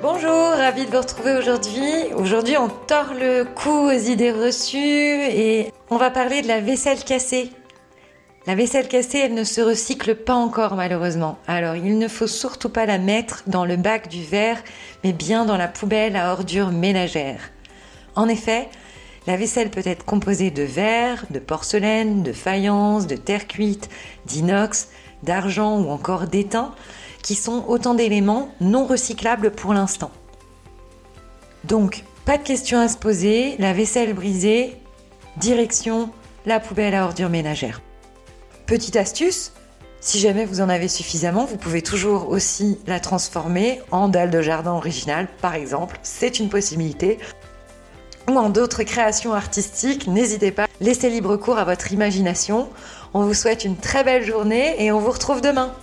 Bonjour, ravi de vous retrouver aujourd'hui. Aujourd'hui, on tord le cou aux idées reçues et on va parler de la vaisselle cassée. La vaisselle cassée, elle ne se recycle pas encore malheureusement. Alors, il ne faut surtout pas la mettre dans le bac du verre, mais bien dans la poubelle à ordures ménagères. En effet, la vaisselle peut être composée de verre, de porcelaine, de faïence, de terre cuite, d'inox, d'argent ou encore d'étain qui sont autant d'éléments non recyclables pour l'instant. Donc, pas de questions à se poser, la vaisselle brisée, direction la poubelle à ordures ménagères. Petite astuce, si jamais vous en avez suffisamment, vous pouvez toujours aussi la transformer en dalle de jardin originale, par exemple. C'est une possibilité. Ou en d'autres créations artistiques, n'hésitez pas, laissez libre cours à votre imagination. On vous souhaite une très belle journée et on vous retrouve demain.